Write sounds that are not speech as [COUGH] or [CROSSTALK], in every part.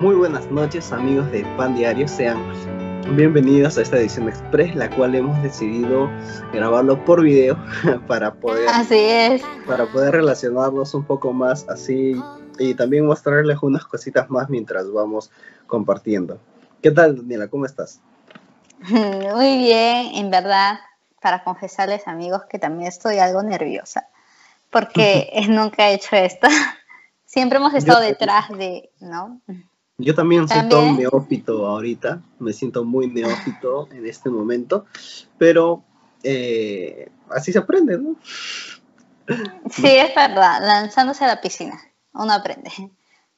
Muy buenas noches amigos de Pan Diario, sean bienvenidos a esta edición express, la cual hemos decidido grabarlo por video [LAUGHS] para poder, Así es. para poder relacionarnos un poco más así y también mostrarles unas cositas más mientras vamos compartiendo. ¿Qué tal Daniela? ¿Cómo estás? [LAUGHS] Muy bien, en verdad, para confesarles amigos que también estoy algo nerviosa, porque [LAUGHS] nunca he hecho esto. Siempre hemos estado Yo- detrás de, ¿no? Yo también soy todo un También. neófito ahorita, me siento muy neófito en este momento, pero eh, así se aprende, ¿no? Sí, es verdad, lanzándose a la piscina, uno aprende.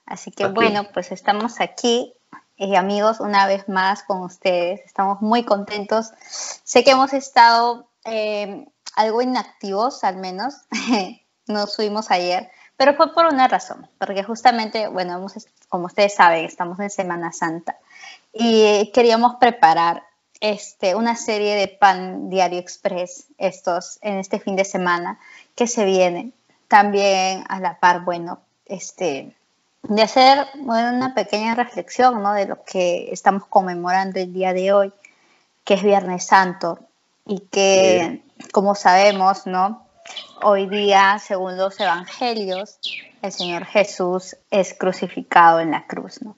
Así que bueno, pues estamos aquí, eh, amigos, una vez más con ustedes. Estamos muy contentos. Sé que hemos estado eh, algo inactivos, al menos. [LAUGHS] Nos subimos ayer, pero fue por una razón, porque justamente, bueno, hemos como ustedes saben, estamos en Semana Santa y queríamos preparar este, una serie de Pan Diario Express estos, en este fin de semana que se viene. También a la par, bueno, este, de hacer bueno, una pequeña reflexión ¿no? de lo que estamos conmemorando el día de hoy, que es Viernes Santo, y que, como sabemos, ¿no? Hoy día, según los evangelios, el Señor Jesús es crucificado en la cruz. ¿no?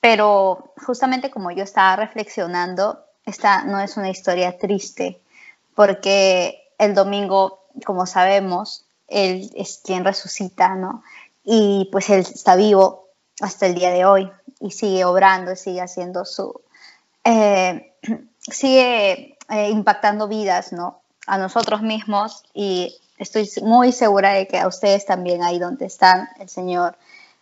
Pero justamente como yo estaba reflexionando, esta no es una historia triste, porque el domingo, como sabemos, Él es quien resucita, ¿no? Y pues Él está vivo hasta el día de hoy y sigue obrando, y sigue haciendo su... eh, [CLEARS THROAT] sigue eh, impactando vidas, ¿no? A nosotros mismos y estoy muy segura de que a ustedes también ahí donde están, el Señor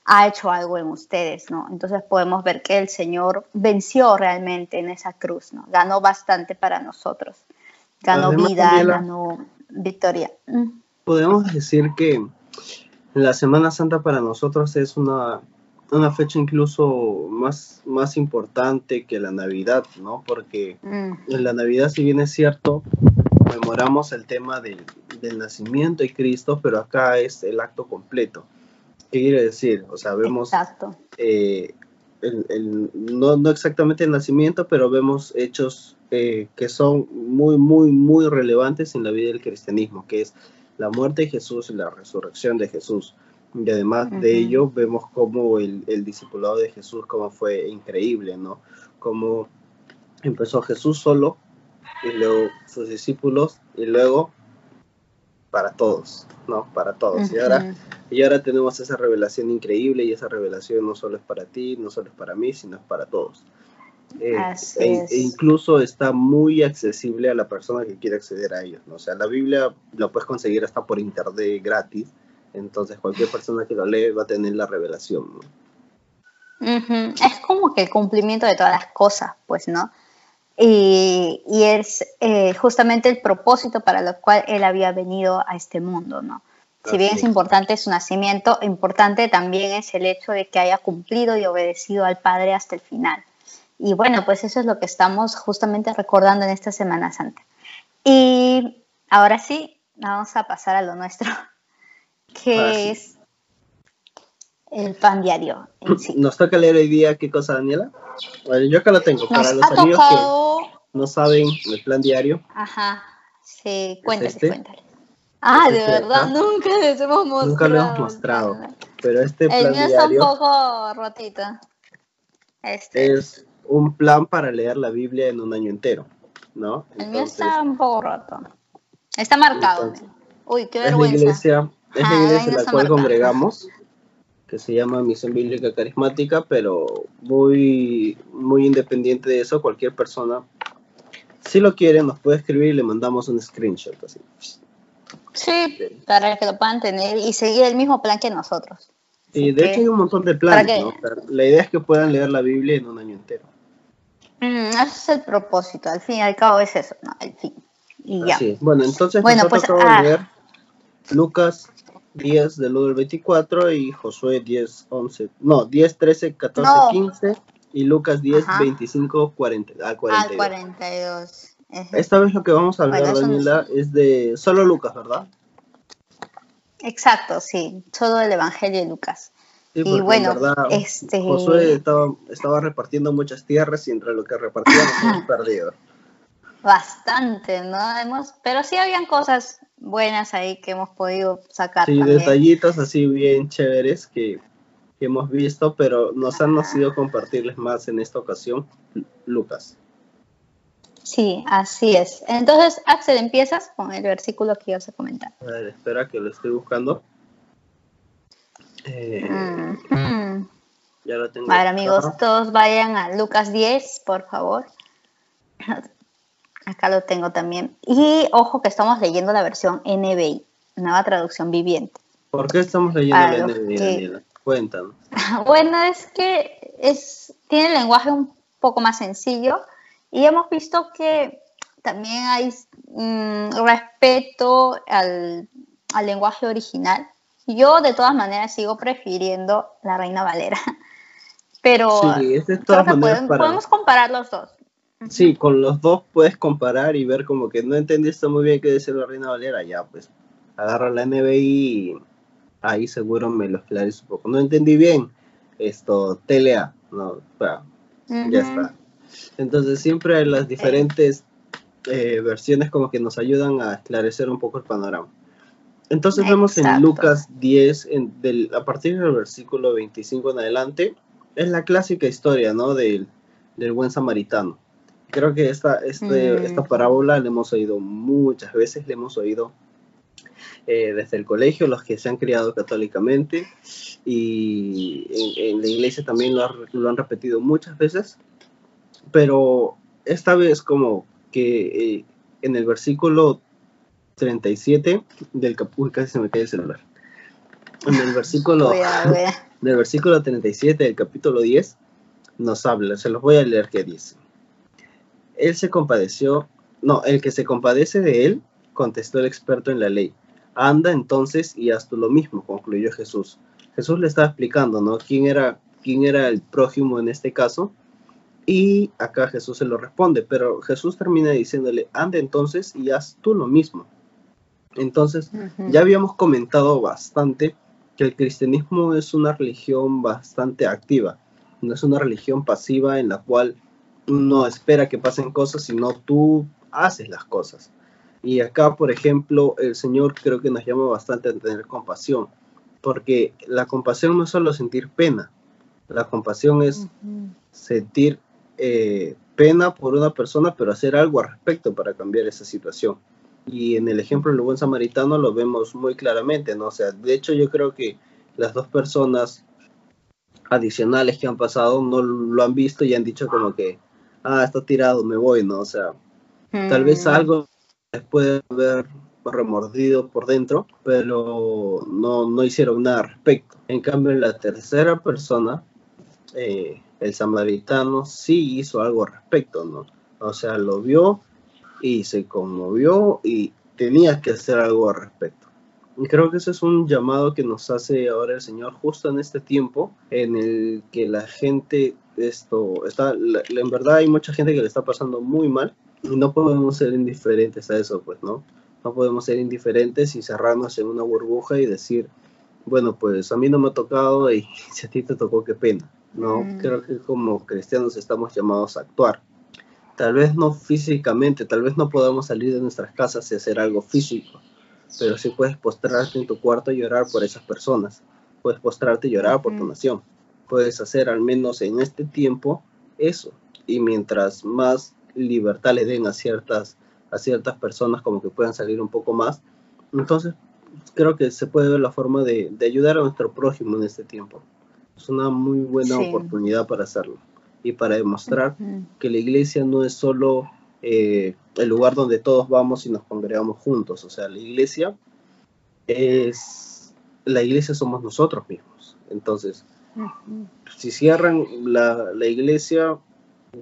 ha hecho algo en ustedes, ¿no? Entonces podemos ver que el Señor venció realmente en esa cruz, ¿no? Ganó bastante para nosotros. Ganó Además, vida, Daniela, ganó victoria. Mm. Podemos decir que la Semana Santa para nosotros es una, una fecha incluso más, más importante que la Navidad, ¿no? Porque Mm. en la Navidad, si bien es cierto, conmemoramos el tema del, del nacimiento de Cristo, pero acá es el acto completo. ¿Qué quiere decir? O sea, vemos Exacto. eh, el- el- no, no exactamente el nacimiento, pero vemos hechos eh, que son muy, muy, muy relevantes en la vida del cristianismo, que es la muerte de Jesús y la resurrección de Jesús. Y además de Ujú. ello, vemos cómo el, el discipulado de Jesús, cómo fue increíble, ¿no? Cómo empezó Jesús solo, y luego sus discípulos, y luego para todos, ¿no? Para todos. Y ahora y ahora tenemos esa revelación increíble y esa revelación no solo es para ti, no solo es para mí, sino es para todos. Eh, Así e, es. e incluso está muy accesible a la persona que quiere acceder a ellos. ¿no? O sea, la Biblia la puedes conseguir hasta por internet gratis. Entonces cualquier persona que lo lee va a tener la revelación. ¿no? Es como que el cumplimiento de todas las cosas, pues, ¿no? Y, y es eh, justamente el propósito para lo cual él había venido a este mundo, ¿no? Si bien es importante su nacimiento, importante también es el hecho de que haya cumplido y obedecido al Padre hasta el final. Y bueno, pues eso es lo que estamos justamente recordando en esta Semana Santa. Y ahora sí, vamos a pasar a lo nuestro, [LAUGHS] que sí. es el pan diario en sí. Nos toca leer hoy día qué cosa, Daniela. Bueno, yo acá lo tengo. Nos Para los amigos tocado. que no saben el plan diario, Ajá, sí, este? cuéntales. Ah, ¿Es de este de verdad, acá? nunca les hemos mostrado. nunca lo hemos mostrado. Pero este El plan mío está un poco rotito. Este. es un plan para leer la Biblia en un año entero, ¿no? el mío está un poco roto. Está marcado. Entonces, Uy, qué es la vergüenza. iglesia, es la iglesia en la cual marcado. congregamos, que se llama Misión Bíblica Carismática, pero muy, muy independiente de eso, cualquier persona, si lo quiere, nos puede escribir y le mandamos un screenshot así. Sí, para que lo puedan tener y seguir el mismo plan que nosotros. Y de hecho hay un montón de ¿Para planes? ¿no? La idea es que puedan leer la Biblia en un año entero. Mm, ese es el propósito, al fin y al cabo es eso, ¿no? El fin. Y ya. Así es. Bueno, entonces Bueno, nosotros pues, acabamos ah. de leer Lucas 10 del 1 al 24 y Josué 10, 11, no, 10, 13, 14, No. 15 y Lucas 10, Ajá. 25, 40, al Al 42. 42. Ejé. Esta vez lo que vamos a hablar, Bueno, eso no Daniela, es de solo Lucas, ¿verdad? Exacto, sí, todo el Evangelio de Lucas. y bueno, este... Josué estaba, estaba, repartiendo muchas tierras y entre lo que repartía nos hemos [LAUGHS] perdido. Bastante, ¿no? Hemos, pero sí habían cosas buenas ahí que hemos podido sacar. Sí, detallitos así bien chéveres que, que hemos visto, pero nos han nacido compartirles más en esta ocasión, Lucas. Sí, así es. Entonces, Axel, empiezas con el versículo que ibas a comentar. A ver, espera que lo estoy buscando. Eh, Ya lo tengo. A ver, amigos, todos vayan a Lucas 10, por favor. Acá lo tengo también. Y ojo que estamos leyendo la versión NBI, nueva traducción viviente. ¿Por qué estamos leyendo la NBI, Cuéntanos. [LAUGHS] bueno, es que es, tiene el lenguaje un poco más sencillo y hemos visto que también hay mm, respeto al, al lenguaje original yo de todas maneras sigo prefiriendo la Reina Valera. [LAUGHS] Pero sí, podemos, comparar los dos. Sí, con los dos puedes comparar y ver como que no entendiste muy bien qué dice la Reina Valera, ya pues agarra la NBI y ahí seguro me lo esclarece un poco. No entendí bien esto, TLA, no, ya está. Entonces siempre las diferentes eh, versiones como que nos ayudan a esclarecer un poco el panorama. Entonces vemos en Lucas 10, en, a partir del versículo 25 en adelante, es la clásica historia, ¿no? Del, buen samaritano. Creo que esta, este, mm. esta parábola la hemos oído muchas veces, la hemos oído eh, desde el colegio, los que se han criado católicamente, y en, la iglesia también lo, lo, han repetido muchas veces, pero esta vez como que eh, en el versículo 37 del capítulo, casi se me cae el celular. En el versículo, [LAUGHS] del versículo 37 del capítulo 10 nos habla, se los voy a leer que dice. Él se compadeció, no, el que se compadece de él, contestó el experto en la ley. Anda entonces y haz tú lo mismo, concluyó Jesús. Jesús le estaba explicando, ¿no? ¿Quién era, quién era el prójimo en este caso? Y acá Jesús se lo responde, pero Jesús termina diciéndole, anda entonces y haz tú lo mismo. Entonces, ya habíamos comentado bastante que el cristianismo es una religión bastante activa, no es una religión pasiva en la cual no espera que pasen cosas, sino tú haces las cosas. Y acá, por ejemplo, el Señor creo que nos llama bastante a tener compasión, porque la compasión no es solo sentir pena, la compasión es sentir eh, pena por una persona, pero hacer algo al respecto para cambiar esa situación. Y en el ejemplo del buen samaritano lo vemos muy claramente, ¿no? O sea, de hecho yo creo que las dos personas adicionales que han pasado no lo han visto y han dicho como que, ah, está tirado, me voy, ¿no? O sea, tal vez mm. algo les puede haber remordido por dentro, pero no, no hicieron nada al respecto. En cambio, la tercera persona, eh, el samaritano, sí hizo algo al respecto, ¿no? O sea, lo vio y se conmovió y tenía que hacer algo al respecto. Y creo que ese es un llamado que nos hace ahora el Señor justo en este tiempo en el que la gente esto está en verdad hay mucha gente que le está pasando muy mal y no podemos ser indiferentes a eso, pues, ¿no? No podemos ser indiferentes y cerrarnos en una burbuja y decir, bueno, pues a mí no me ha tocado y [LAUGHS] si a ti te tocó, qué pena. No, mm. creo que como cristianos estamos llamados a actuar Tal vez no físicamente, tal vez no podamos salir de nuestras casas y hacer algo físico, pero sí puedes postrarte en tu cuarto y llorar por esas personas. Puedes postrarte y llorar por tu nación. Puedes hacer al menos en este tiempo eso. Y mientras más libertad le den a ciertas, a ciertas personas como que puedan salir un poco más, entonces creo que se puede ver la forma de, ayudar a nuestro prójimo en este tiempo. Es una muy buena oportunidad para hacerlo y para demostrar que la iglesia no es solo eh, el lugar donde todos vamos y nos congregamos juntos. O sea, la iglesia es, la iglesia somos nosotros mismos. Entonces, si cierran la, la, iglesia,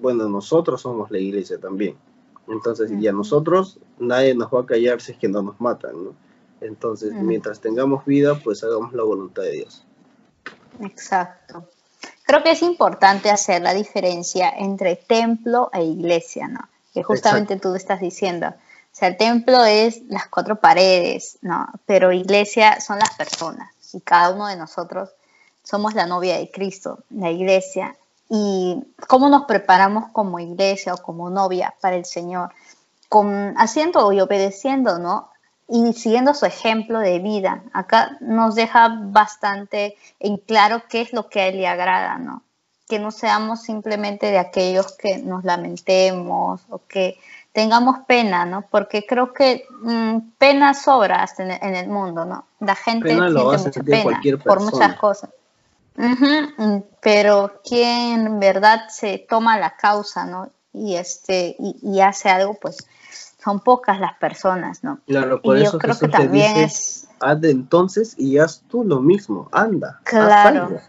bueno, nosotros somos la iglesia también. Entonces, y a nosotros nadie nos va a callar si es que no nos matan, ¿no? Entonces, mientras tengamos vida, pues hagamos la voluntad de Dios. Exacto creo que es importante hacer la diferencia entre templo e iglesia, ¿no? Que justamente tú estás diciendo. O sea, el templo es las cuatro paredes, ¿no? Pero iglesia son las personas y cada uno de nosotros somos la novia de Cristo, la iglesia, y cómo nos preparamos como iglesia o como novia para el Señor, con, haciendo y obedeciendo, ¿no? Y siguiendo su ejemplo de vida. Acá nos deja bastante en claro qué es lo que a Él le agrada, ¿no? Que no seamos simplemente de aquellos que nos lamentemos o que tengamos pena, ¿no? Porque creo que mm, pena sobra en, el mundo, ¿no? La gente Pena siente mucha pena por muchas cosas. Mm, pero quien en verdad se toma la causa, ¿no? Y este y, y hace algo, pues son pocas las personas, ¿no? Claro, por Y yo eso creo que Jesús también dice, es haz de entonces y haz tú lo mismo, anda, Claro.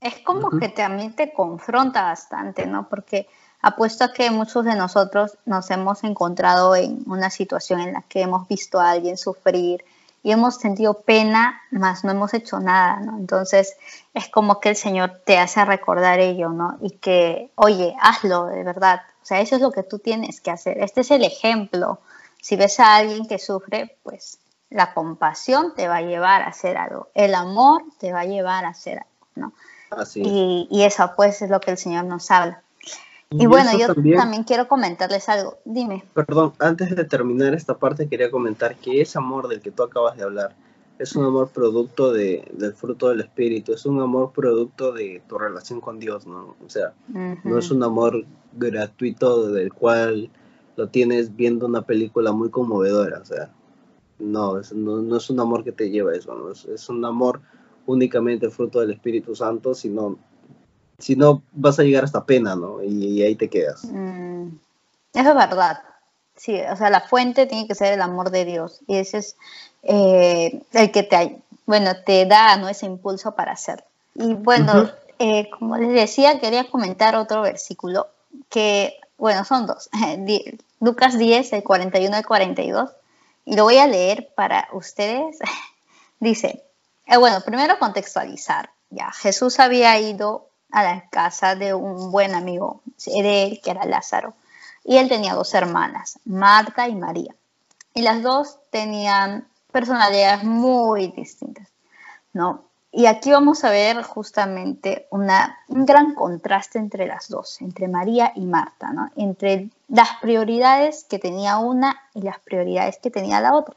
Es como que también te confronta bastante, ¿no? Porque apuesto a que muchos de nosotros nos hemos encontrado en una situación en la que hemos visto a alguien sufrir y hemos sentido pena, mas no hemos hecho nada, ¿no? Entonces es como que el Señor te hace recordar ello, ¿no? Y que, oye, hazlo de verdad. O sea, eso es lo que tú tienes que hacer. Este es el ejemplo. Si ves a alguien que sufre, pues la compasión te va a llevar a hacer algo. El amor te va a llevar a hacer algo, ¿no? Así es. Y, y eso pues es lo que el Señor nos habla. Y, Y bueno, yo también- también quiero comentarles algo. Dime. Perdón, antes de terminar esta parte quería comentar que ese amor del que tú acabas de hablar es un amor producto de, del fruto del Espíritu, es un amor producto de tu relación con Dios, ¿no? O sea, no es un amor gratuito del cual lo tienes viendo una película muy conmovedora, o sea, no, es, no, no es un amor que te lleva a eso, ¿no? es, es un amor únicamente fruto del Espíritu Santo, sino, si no vas a llegar hasta pena, ¿no? Y, y ahí te quedas. Mm, eso es verdad. Sí, o sea, la fuente tiene que ser el amor de Dios. Y ese es eh, el que te, bueno, te da ¿no? ese impulso para hacerlo. Y bueno, eh, como les decía, quería comentar otro versículo que, bueno, son dos. [LAUGHS] Lucas 10, el 41 al 42. Y lo voy a leer para ustedes. [LAUGHS] Dice, eh, bueno, primero contextualizar. Ya, Jesús había ido a la casa de un buen amigo de él, que era Lázaro, y él tenía dos hermanas, Marta y María. Y las dos tenían personalidades muy distintas, ¿no? Y aquí vamos a ver justamente un gran contraste entre las dos, entre María y Marta, ¿no? Entre las prioridades que tenía una y las prioridades que tenía la otra.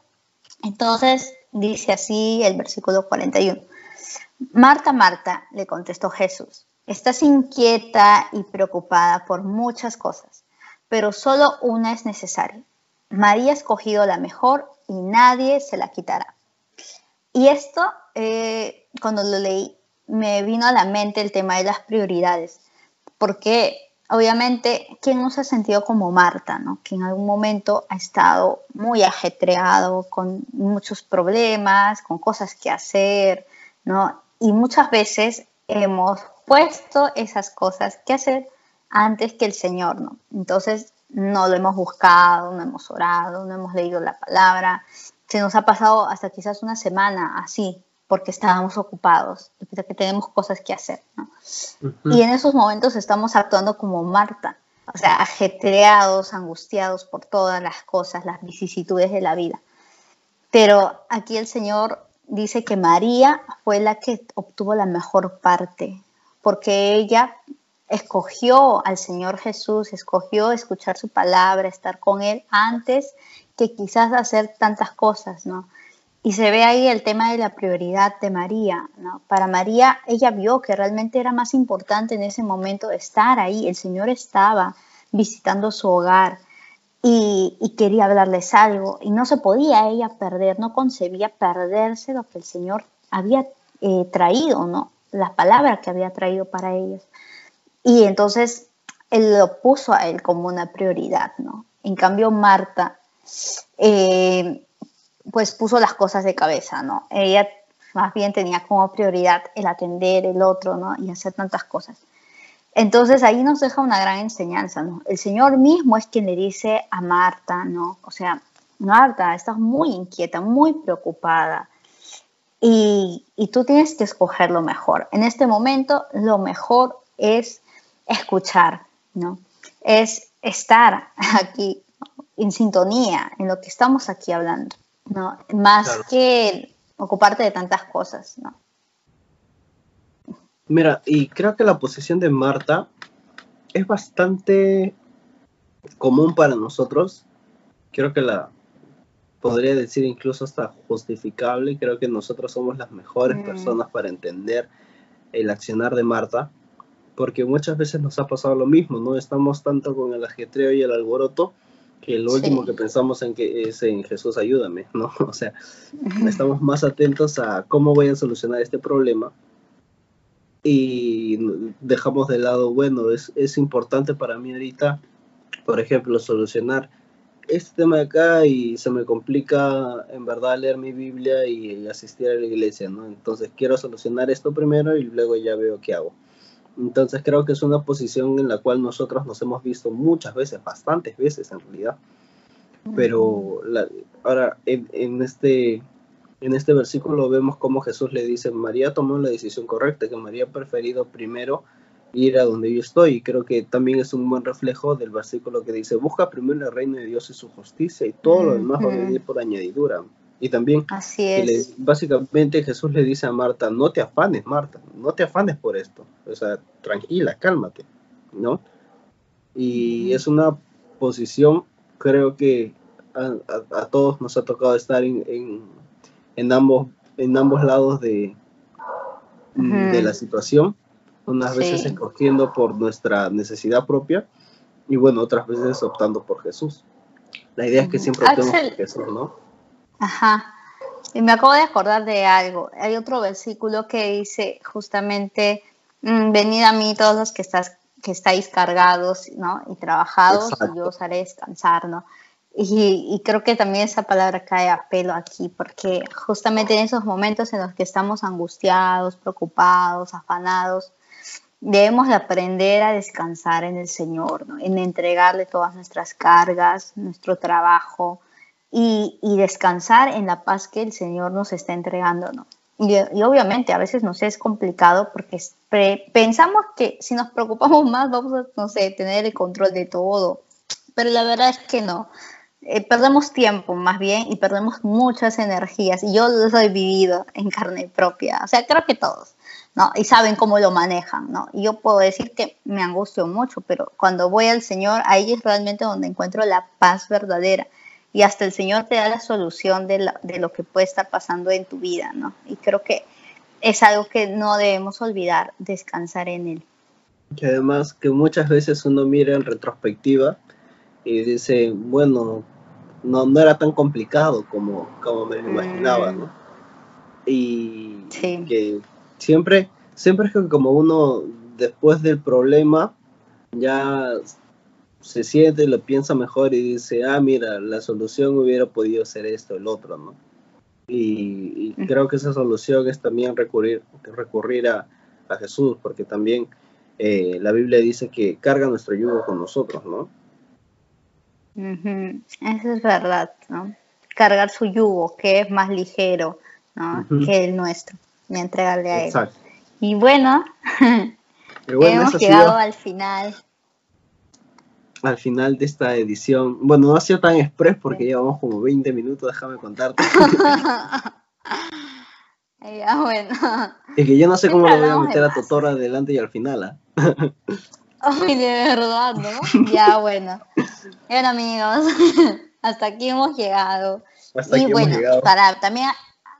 Entonces, dice así el versículo 41. Marta, Marta, le contestó Jesús, estás inquieta y preocupada por muchas cosas, pero solo una es necesaria. María ha escogido la mejor y nadie se la quitará. Y esto, eh, cuando lo leí, me vino a la mente el tema de las prioridades, porque obviamente, ¿quién no se ha sentido como Marta, ¿no? que en algún momento ha estado muy ajetreado, con muchos problemas, con cosas que hacer, ¿no? Y muchas veces hemos puesto esas cosas que hacer antes que el Señor, ¿no? Entonces no lo hemos buscado, no hemos orado, no hemos leído la palabra. Se nos ha pasado hasta quizás una semana así, porque estábamos ocupados, porque tenemos cosas que hacer, ¿no? Y en esos momentos estamos actuando como Marta, o sea, ajetreados, angustiados por todas las cosas, las vicisitudes de la vida. Pero aquí el Señor dice que María fue la que obtuvo la mejor parte, porque ella escogió al Señor Jesús, escogió escuchar su palabra, estar con Él antes que quizás hacer tantas cosas, ¿no? Y se ve ahí el tema de la prioridad de María, ¿no? Para María, ella vio que realmente era más importante en ese momento estar ahí. El Señor estaba visitando su hogar y, quería hablarles algo y no se podía ella perder, no concebía perderse lo que el Señor había eh, traído, ¿no? La palabra que había traído para ellos. Y entonces él lo puso a él como una prioridad, ¿no? En cambio, Marta, eh, pues puso las cosas de cabeza, ¿no? Ella más bien tenía como prioridad el atender el otro, ¿no? Y hacer tantas cosas. Entonces ahí nos deja una gran enseñanza, ¿no? El Señor mismo es quien le dice a Marta, ¿no? O sea, Marta, estás muy inquieta, muy preocupada y, y tú tienes que escoger lo mejor. En este momento lo mejor es escuchar, ¿no? Es estar aquí en sintonía en lo que estamos aquí hablando, ¿no? Más Claro. que ocuparte de tantas cosas, ¿no? Mira, y creo que la posición de Marta es bastante común para nosotros. Creo que la podría decir incluso hasta justificable. Creo que nosotros somos las mejores Mm. personas para entender el accionar de Marta, porque muchas veces nos ha pasado lo mismo, ¿no? Estamos tanto con el ajetreo y el alboroto que lo Sí. último que pensamos en que es en Jesús ayúdame, ¿no? [LAUGHS] O sea, estamos más atentos a cómo voy a solucionar este problema y dejamos de lado, bueno, es, es importante para mí ahorita, por ejemplo, solucionar este tema de acá y se me complica en verdad leer mi Biblia y asistir a la iglesia, ¿no? Entonces quiero solucionar esto primero y luego ya veo qué hago. Entonces creo que es una posición en la cual nosotros nos hemos visto muchas veces, bastantes veces en realidad. Pero la- ahora en, en este en este versículo vemos cómo Jesús le dice, María tomó la decisión correcta, que María ha preferido primero ir a donde yo estoy. Y creo que también es un buen reflejo del versículo que dice, busca primero el reino de Dios y su justicia y todo lo demás va a venir por añadidura. Y también Así le- básicamente Jesús le dice a Marta, no te afanes, Marta, no te afanes por esto. O sea, tranquila, cálmate, ¿no? Y es una posición, creo que a, a- a todos nos ha tocado estar en, en, en ambos, en ambos lados de, de la situación, unas veces escogiendo por nuestra necesidad propia y bueno, otras veces optando por Jesús. La idea es que siempre optemos Axel. por Jesús, ¿no? Ajá. Y me acabo de acordar de algo. Hay otro versículo que dice justamente, mm, venid a mí todos los que, estás, que estáis cargados ¿no? y trabajados Exacto. y yo os haré descansar, ¿no? Y, y creo que también esa palabra cae a pelo aquí, porque justamente en esos momentos en los que estamos angustiados, preocupados, afanados, debemos de aprender a descansar en el Señor, ¿no? en entregarle todas nuestras cargas, nuestro trabajo y, y descansar en la paz que el Señor nos está entregando. ¿no? Y, y obviamente a veces nos es complicado porque pensamos que si nos preocupamos más vamos a, no sé, tener el control de todo, pero la verdad es que no. Eh, perdemos tiempo más bien y perdemos muchas energías y yo lo he vivido en carne propia, o sea, creo que todos. ¿no? Y saben cómo lo manejan, ¿no? Y yo puedo decir que me angustio mucho, pero cuando voy al Señor, ahí es realmente donde encuentro la paz verdadera. Y hasta el Señor te da la solución de, lo que puede estar pasando en tu vida, ¿no? Y creo que es algo que no debemos olvidar, descansar en Él. que además que muchas veces uno mira en retrospectiva y dice, bueno, no, no era tan complicado como, como me lo imaginaba, ¿no? Y Sí. que siempre, siempre es que como uno después del problema ya se siente, lo piensa mejor y dice, ah, mira, la solución hubiera podido ser esto, el otro, ¿no? Y, creo que esa solución es también recurrir, recurrir a, a Jesús, porque también eh, la Biblia dice que carga nuestro yugo con nosotros, ¿no? Eso es verdad, ¿no? Cargar su yugo, que es más ligero, ¿no? Que el nuestro, y entregarle a Él. Exacto. Y bueno, [LAUGHS] [LAUGHS] hemos llegado al final. al final de esta edición. Bueno, no ha sido tan express porque llevamos como 20 minutos, déjame contarte. Ya, [LAUGHS] bueno. Es que yo no sé cómo lo voy a meter a más. Totora adelante y al final, ¿ah? Ay, de verdad, ¿no? Ya, [LAUGHS] bueno. Bueno, amigos, [LAUGHS] hasta aquí hemos llegado. Hasta y aquí bueno, hemos llegado. para también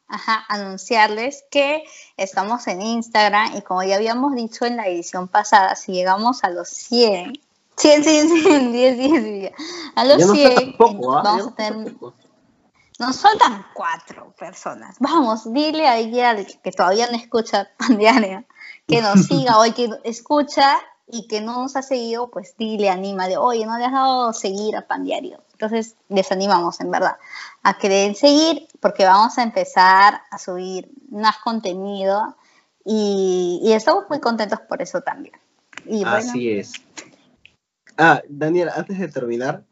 ajá, anunciarles que estamos en Instagram y como ya habíamos dicho en la edición pasada, si llegamos a los 100, 100, 100, 100, 10, 10, 10, a los no 100, falta poco, ¿ah? vamos a tener. Nos faltan cuatro personas. Vamos, dile a alguien que todavía no escucha [LAUGHS] Pandiania que nos siga hoy, que escucha y que no nos ha seguido, pues dile, anima de, oye, no le has dado seguir a Pandiario. Entonces, les animamos, en verdad, a que den seguir porque vamos a empezar a subir más contenido y, y estamos muy contentos por eso también. Y bueno, Así es. Ah, Daniel, antes de terminar,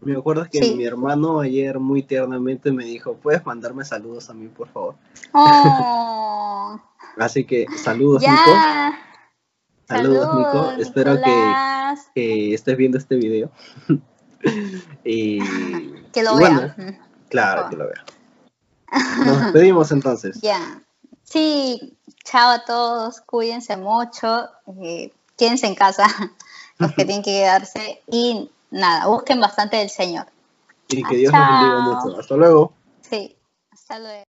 me acuerdo que Sí. mi hermano ayer muy tiernamente me dijo, ¿puedes mandarme saludos a mí, por favor? oh, [LAUGHS] Así que saludos, Nico. Saludos, Nico. Espero que, estés viendo este video. [LAUGHS] y [LAUGHS] Que lo y vea. bueno, [LAUGHS] claro Ah. que lo vea. Nos despedimos entonces. Ya. Sí, chao a todos, cuídense mucho, eh, quédense en casa, los que tienen que quedarse y nada, busquen bastante del Señor. Y que Dios nos bendiga mucho. Hasta luego. Sí, hasta luego.